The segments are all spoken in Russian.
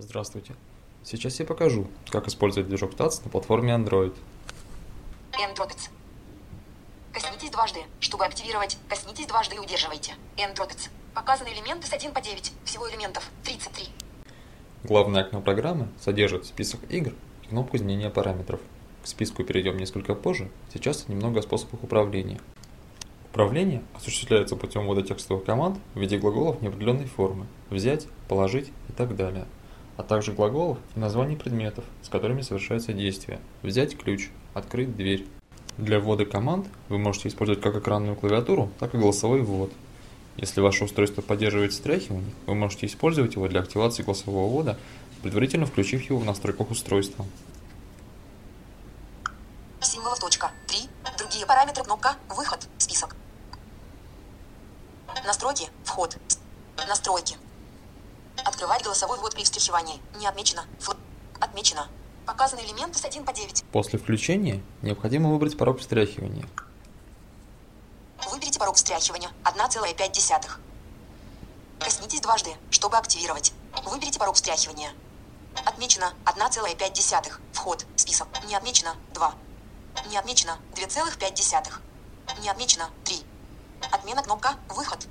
Здравствуйте. Сейчас я покажу, как использовать движок TATS на платформе Android. Android. Коснитесь дважды, чтобы активировать. Коснитесь дважды и удерживайте. Android. Показаны элементы с 1 по 9. Всего элементов 33. Главное окно программы содержит список игр и кнопку изменения параметров. К списку перейдем несколько позже, сейчас немного о способах управления. Управление осуществляется путем ввода текстовых команд в виде глаголов неопределенной формы «взять», «положить» и так далее, а также глаголов и названий предметов, с которыми совершается действие «взять ключ», «открыть дверь». Для ввода команд вы можете использовать как экранную клавиатуру, так и голосовой ввод. Если ваше устройство поддерживает встряхивание, вы можете использовать его для активации голосового ввода, предварительно включив его в настройках устройства. Символов точка. 3. Другие параметры кнопка «Выход». Список. Настройки. Вход. Настройки. Открывать голосовой ввод при встречивании. Не отмечено. Фл... Отмечено. Показаны элементы с 1 по 9. После включения необходимо выбрать порог встряхивания. Выберите порог встряхивания 1,5. Коснитесь дважды, чтобы активировать. Выберите порог встряхивания. Отмечено 1,5. Вход. Список. Не отмечено 2. Не отмечено 2,5. Не отмечено 3. Отмена кнопка «Выход».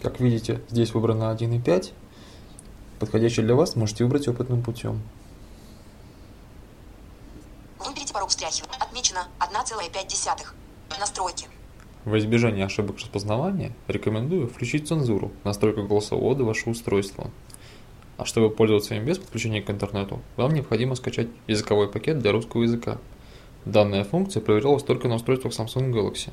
Как видите, здесь выбрано 1,5. Подходящий для вас можете выбрать опытным путем. Выберите порог встряхивания. Отмечено 1,5. Настройки. Во избежание ошибок распознавания рекомендую включить цензуру в настройках голосовода вашего устройства. А чтобы пользоваться им без подключения к интернету, вам необходимо скачать языковой пакет для русского языка. Данная функция проверялась только на устройствах Samsung Galaxy.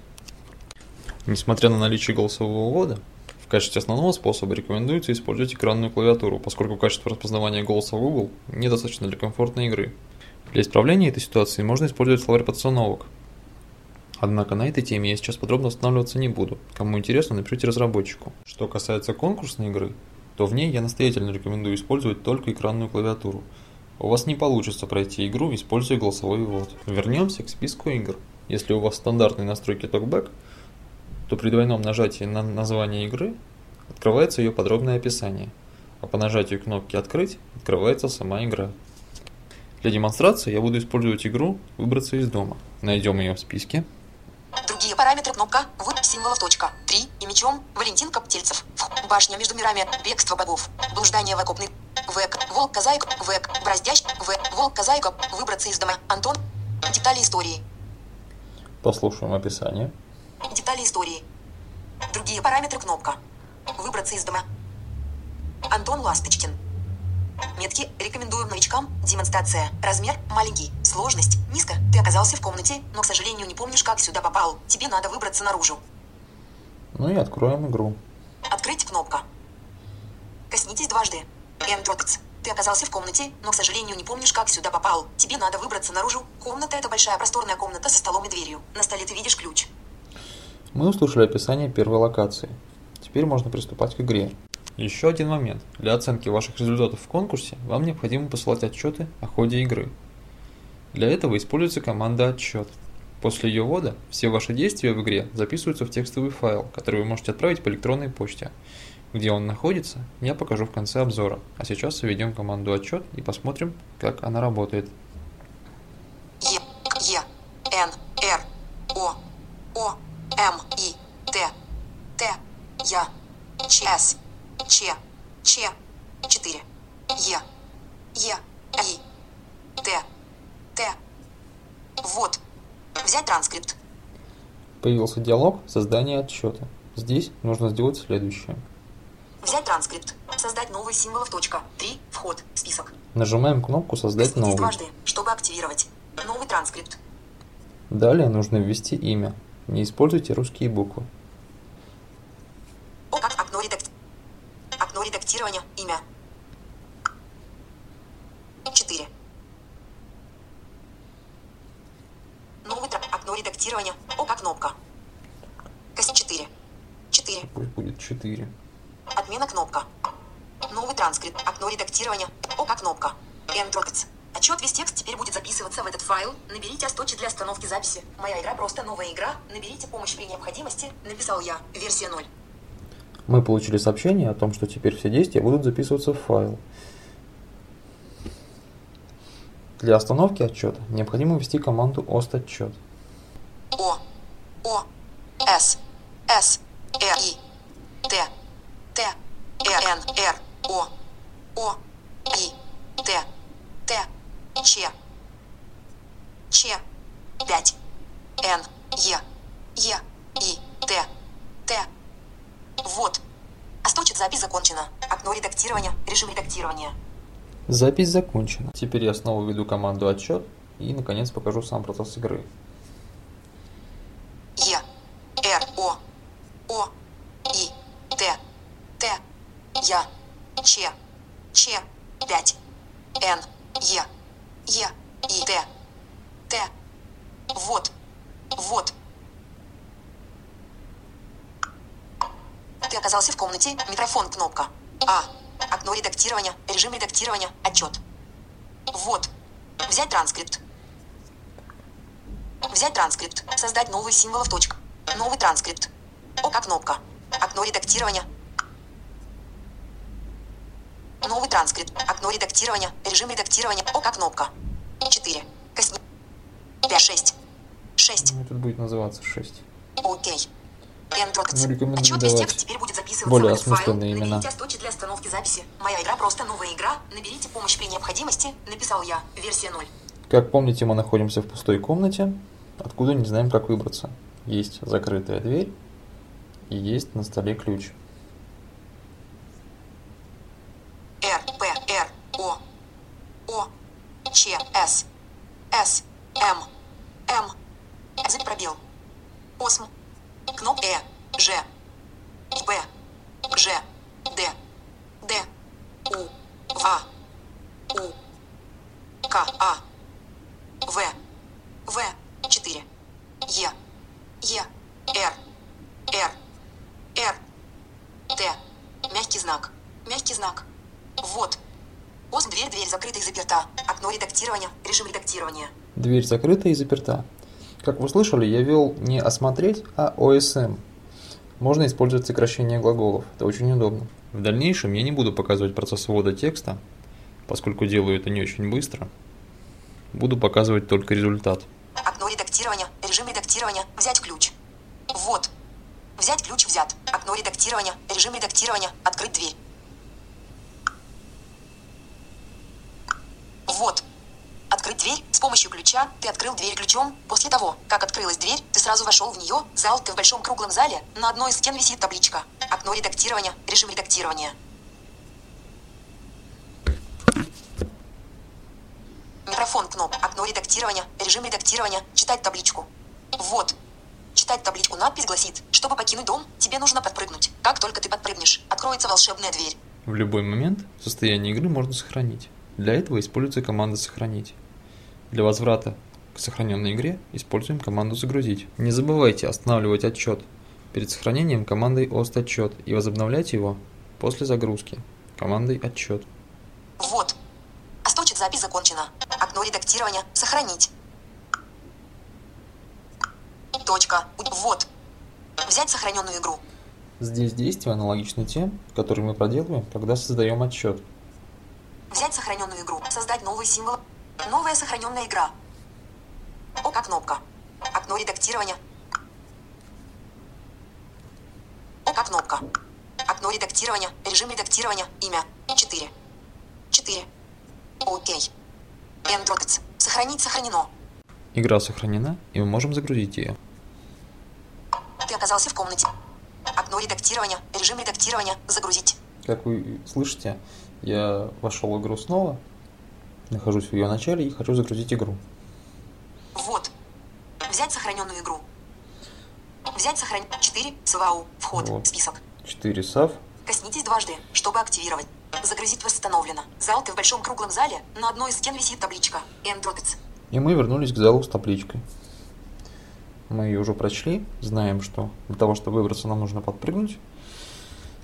Несмотря на наличие голосового ввода, в качестве основного способа рекомендуется использовать экранную клавиатуру, поскольку качество распознавания голоса Google недостаточно для комфортной игры. Для исправления этой ситуации можно использовать словарь подстановок. Однако на этой теме я сейчас подробно останавливаться не буду. Кому интересно, напишите разработчику. Что касается конкурсной игры, то в ней я настоятельно рекомендую использовать только экранную клавиатуру. У вас не получится пройти игру, используя голосовой ввод. Вернемся к списку игр. Если у вас стандартные настройки TalkBack, то при двойном нажатии на название игры открывается ее подробное описание, а по нажатию кнопки «Открыть» открывается сама игра. Для демонстрации я буду использовать игру «Выбраться из дома». Найдем ее в списке. Другие параметры кнопка «Вы» символов точка. 3. И мечом Валентин Коптельцев. Башня между мирами. Бегство богов. Блуждание в окопный. Век. Волк Казайк. Век. Браздящ. Век. Волк Казайка. Выбраться из дома. Антон. Детали истории. Послушаем описание. Детали истории. Другие параметры кнопка. Выбраться из дома. Антон Ласточкин. Метки рекомендуем новичкам. Демонстрация. Размер маленький. Сложность низко. Ты оказался в комнате, но, к сожалению, не помнишь, как сюда попал. Тебе надо выбраться наружу. Ну и откроем игру. Открыть кнопка. Коснитесь дважды. Entrance. Ты оказался в комнате, но, к сожалению, не помнишь, как сюда попал. Тебе надо выбраться наружу. Комната – это большая просторная комната со столом и дверью. На столе ты видишь ключ. Мы услышали описание первой локации. Теперь можно приступать к игре. Еще один момент. Для оценки ваших результатов в конкурсе вам необходимо посылать отчеты о ходе игры. Для этого используется команда «Отчет». После ее ввода все ваши действия в игре записываются в текстовый файл, который вы можете отправить по электронной почте. Где он находится, я покажу в конце обзора. А сейчас введем команду «Отчет» и посмотрим, как она работает. С, Ч, Ч, 4, Е, Е, И, Т, Т. Вот. Взять транскрипт. Появился диалог создания отчета. Здесь нужно сделать следующее. Взять транскрипт. Создать новый символов точка. 3. Вход. Список. Нажимаем кнопку «Создать новый». дважды, чтобы активировать. Новый транскрипт. Далее нужно ввести имя. Не используйте русские буквы. О, как окно редакт... Окно редактирования. Имя. 4. Новый трак. Окно редактирования. О, как кнопка. Кос 4. 4. Пусть будет 4. Отмена кнопка. Новый транскрипт. Окно редактирования. О, как кнопка. Entrance. Отчет весь текст теперь будет записываться в этот файл. Наберите асточи для остановки записи. Моя игра просто новая игра. Наберите помощь при необходимости. Написал я. Версия 0. Мы получили сообщение о том, что теперь все действия будут записываться в файл. Для остановки отчета необходимо ввести команду OST отчет. О, О, С, С, Р, И, Т, Т, Р, Н, Р, О, О, И, Т, Т, Ч, Ч, 5, Н, Е, Е, И, Т, Т. Вот. Осточит запись закончена. Окно редактирования, режим редактирования. Запись закончена. Теперь я снова введу команду отчет и наконец покажу сам процесс игры. Е, Р, О, О, И, Т, Т, Я, Ч, Ч, 5, Н, Е, Е, И, Т, Т. Вот, вот. Ты оказался в комнате, микрофон, кнопка. А. Окно редактирования, режим редактирования, отчет. Вот. Взять транскрипт. Взять транскрипт. Создать новый символов точка. Новый транскрипт. ОК кнопка. Окно редактирования. Новый транскрипт. Окно редактирования. Режим редактирования. ОК кнопка. 4. Косни. 5, 6. 6. Ну, Тут будет называться 6. Окей. Энтрокс. Ну, рекомендую давать теперь будет записываться более осмысленные имена. Наберите для остановки записи. Моя игра просто новая игра. Наберите помощь при необходимости. Написал я. Версия 0. Как помните, мы находимся в пустой комнате, откуда не знаем, как выбраться. Есть закрытая дверь и есть на столе ключ. Р, П, Р, О, О, Ч, С, С, М, М, Z пробел, Осм, Кноп Э, Ж, Б, Ж, Д, Д, У, В, У, К, А, В, В, 4, Е, Е, Р, Р, Р, Т, мягкий знак, мягкий знак, вот. Осм, дверь, дверь закрыта и заперта. Окно редактирования, режим редактирования. Дверь закрыта и заперта. Как вы слышали, я вел не осмотреть, а ОСМ. Можно использовать сокращение глаголов. Это очень удобно. В дальнейшем я не буду показывать процесс ввода текста, поскольку делаю это не очень быстро. Буду показывать только результат. Окно редактирования, режим редактирования, взять ключ. Вот. Взять ключ взят. Окно редактирования, режим редактирования, открыть дверь. Вот. Открыть дверь с помощью ключа. Ты открыл дверь ключом. После того, как открылась дверь, ты сразу вошел в нее. Зал, ты в большом круглом зале. На одной из стен висит табличка. Окно редактирования, режим редактирования. Микрофон кноп. Окно редактирования, режим редактирования, читать табличку. Вот. Читать табличку надпись гласит, чтобы покинуть дом, тебе нужно подпрыгнуть. Как только ты подпрыгнешь, откроется волшебная дверь. В любой момент состояние игры можно сохранить. Для этого используется команда «Сохранить». Для возврата к сохраненной игре используем команду «Загрузить». Не забывайте останавливать отчет перед сохранением командой «Ост отчет» и возобновлять его после загрузки командой «Отчет». Вот. Осточит запись закончена. Окно редактирования. Сохранить. Точка. Вот. Взять сохраненную игру. Здесь действия аналогичны тем, которые мы проделываем, когда создаем отчет. Взять сохраненную игру. Создать новый символ. Новая сохраненная игра. ОК кнопка. Окно редактирования. ОК кнопка. Окно редактирования. Режим редактирования. Имя. 4. 4. Окей. Энтрокетс. Сохранить сохранено. Игра сохранена, и мы можем загрузить ее. Ты оказался в комнате. Окно редактирования. Режим редактирования. Загрузить. Как вы слышите, я вошел в игру снова, нахожусь в ее начале и хочу загрузить игру. Вот. Взять сохраненную игру. Взять сохранить 4. СВАУ. Вход. Вот. Список. 4 сав. Коснитесь дважды, чтобы активировать. Загрузить восстановлено. Зал, ты в большом круглом зале. На одной из стен висит табличка. Эндротец. И мы вернулись к залу с табличкой. Мы ее уже прочли, знаем, что для того, чтобы выбраться, нам нужно подпрыгнуть.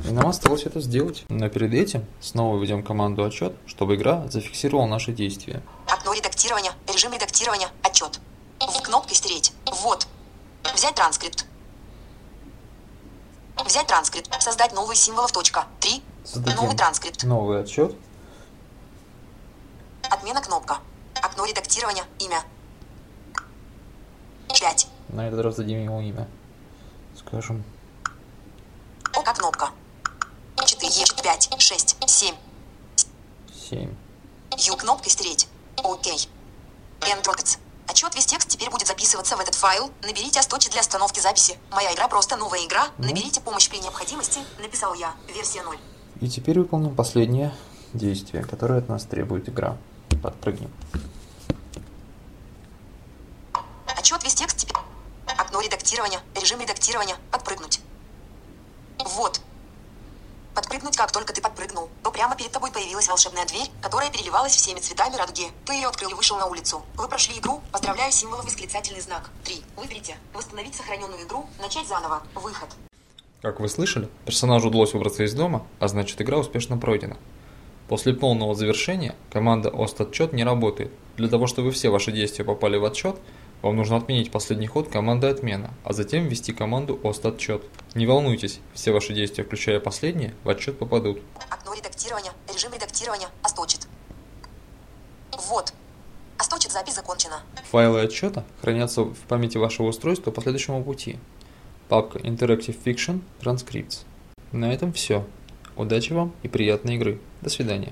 И нам осталось это сделать. Но перед этим снова введем команду отчет, чтобы игра зафиксировала наши действия. Окно редактирования. Режим редактирования. Отчет. В кнопке стереть. Вот. Взять транскрипт. Взять транскрипт. Создать новый символов. Точка. 3. Создадим Новый транскрипт. новый отчет. Отмена кнопка. Окно редактирования. Имя. 5. На этот раз дадим ему имя. Скажем, ОК кнопка. 4, 5, 6, 7. 7. Ю кнопкой стереть. Окей. Entrocets. Отчет весь текст теперь будет записываться в этот файл. Наберите осточи для остановки записи. Моя игра просто новая игра. Наберите помощь при необходимости. Написал я. Версия 0. И теперь выполним последнее действие, которое от нас требует игра. Подпрыгнем. Отчет весь текст теперь. Окно редактирования. Режим редактирования. Подпрыгнуть. Вот. Подпрыгнуть, как только ты подпрыгнул, то прямо перед тобой появилась волшебная дверь, которая переливалась всеми цветами радуги. Ты ее открыл и вышел на улицу. Вы прошли игру. Поздравляю, символов восклицательный знак. 3. Выберите. Восстановить сохраненную игру. Начать заново. Выход. Как вы слышали, персонажу удалось выбраться из дома, а значит игра успешно пройдена. После полного завершения команда «Ост-отчет» не работает. Для того, чтобы все ваши действия попали в отчет, вам нужно отменить последний ход команды «Отмена», а затем ввести команду «Ост-отчет». Не волнуйтесь, все ваши действия, включая последние, в отчет попадут. Окно редактирования. Режим редактирования. Осточит. Вот. Осточит запись закончена. Файлы отчета хранятся в памяти вашего устройства по следующему пути. Папка Interactive Fiction Transcripts. На этом все. Удачи вам и приятной игры. До свидания.